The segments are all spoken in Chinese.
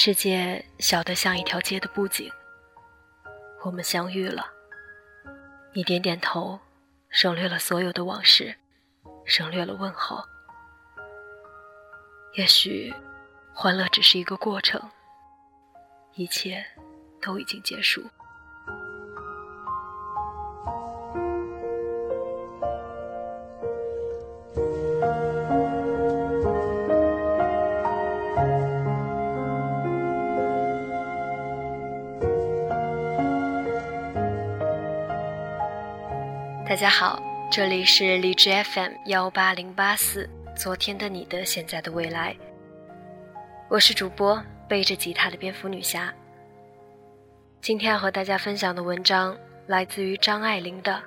世界小得像一条街的布景，我们相遇了。你点点头，省略了所有的往事，省略了问候。也许，欢乐只是一个过程，一切都已经结束。大家好，这里是荔枝 FM 幺八零八四。昨天的你的，现在的未来。我是主播背着吉他的蝙蝠女侠。今天要和大家分享的文章来自于张爱玲的《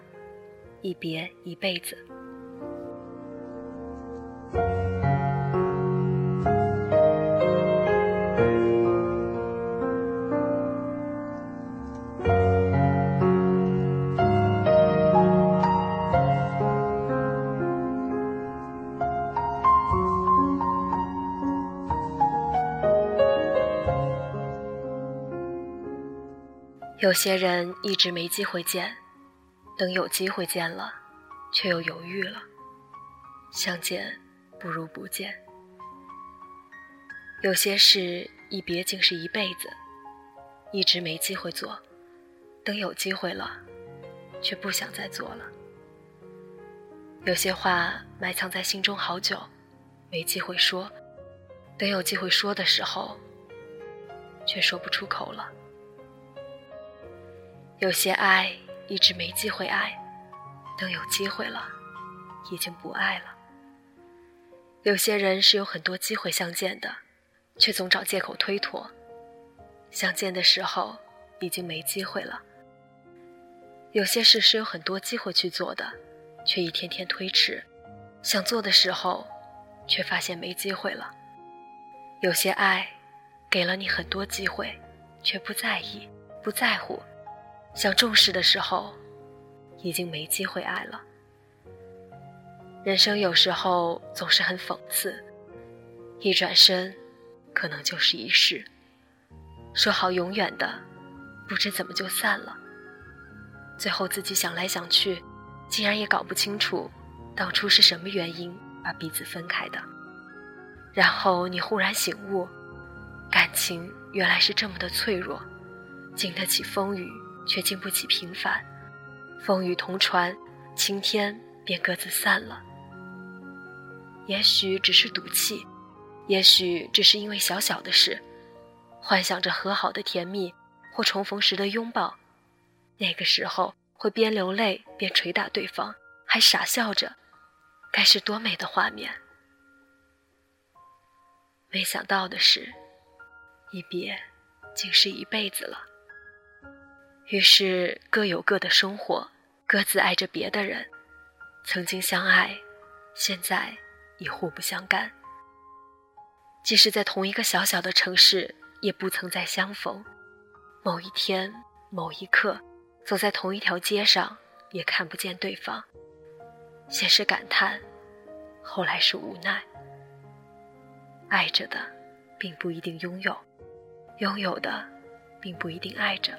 一别一辈子》。有些人一直没机会见，等有机会见了，却又犹豫了。相见不如不见。有些事一别竟是一辈子，一直没机会做，等有机会了，却不想再做了。有些话埋藏在心中好久，没机会说，等有机会说的时候，却说不出口了。有些爱一直没机会爱，等有机会了，已经不爱了。有些人是有很多机会相见的，却总找借口推脱。相见的时候已经没机会了。有些事是有很多机会去做的，却一天天推迟。想做的时候，却发现没机会了。有些爱给了你很多机会，却不在意，不在乎。想重视的时候，已经没机会爱了。人生有时候总是很讽刺，一转身，可能就是一世。说好永远的，不知怎么就散了。最后自己想来想去，竟然也搞不清楚，当初是什么原因把彼此分开的。然后你忽然醒悟，感情原来是这么的脆弱，经得起风雨。却经不起平凡，风雨同船，晴天便各自散了。也许只是赌气，也许只是因为小小的事，幻想着和好的甜蜜或重逢时的拥抱，那个时候会边流泪边捶打对方，还傻笑着，该是多美的画面。没想到的是，一别，竟是一辈子了。于是各有各的生活，各自爱着别的人。曾经相爱，现在已互不相干。即使在同一个小小的城市，也不曾再相逢。某一天，某一刻，走在同一条街上，也看不见对方。先是感叹，后来是无奈。爱着的，并不一定拥有；拥有的，并不一定爱着。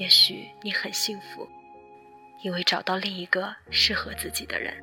也许你很幸福，因为找到另一个适合自己的人。